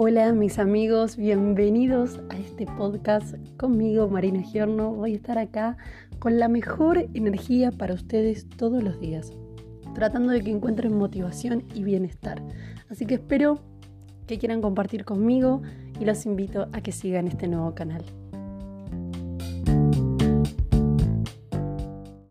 Hola mis amigos, bienvenidos a este podcast conmigo, Marina Giorno. Voy a estar acá con la mejor energía para ustedes todos los días, tratando de que encuentren motivación y bienestar. Así que espero que quieran compartir conmigo y los invito a que sigan este nuevo canal.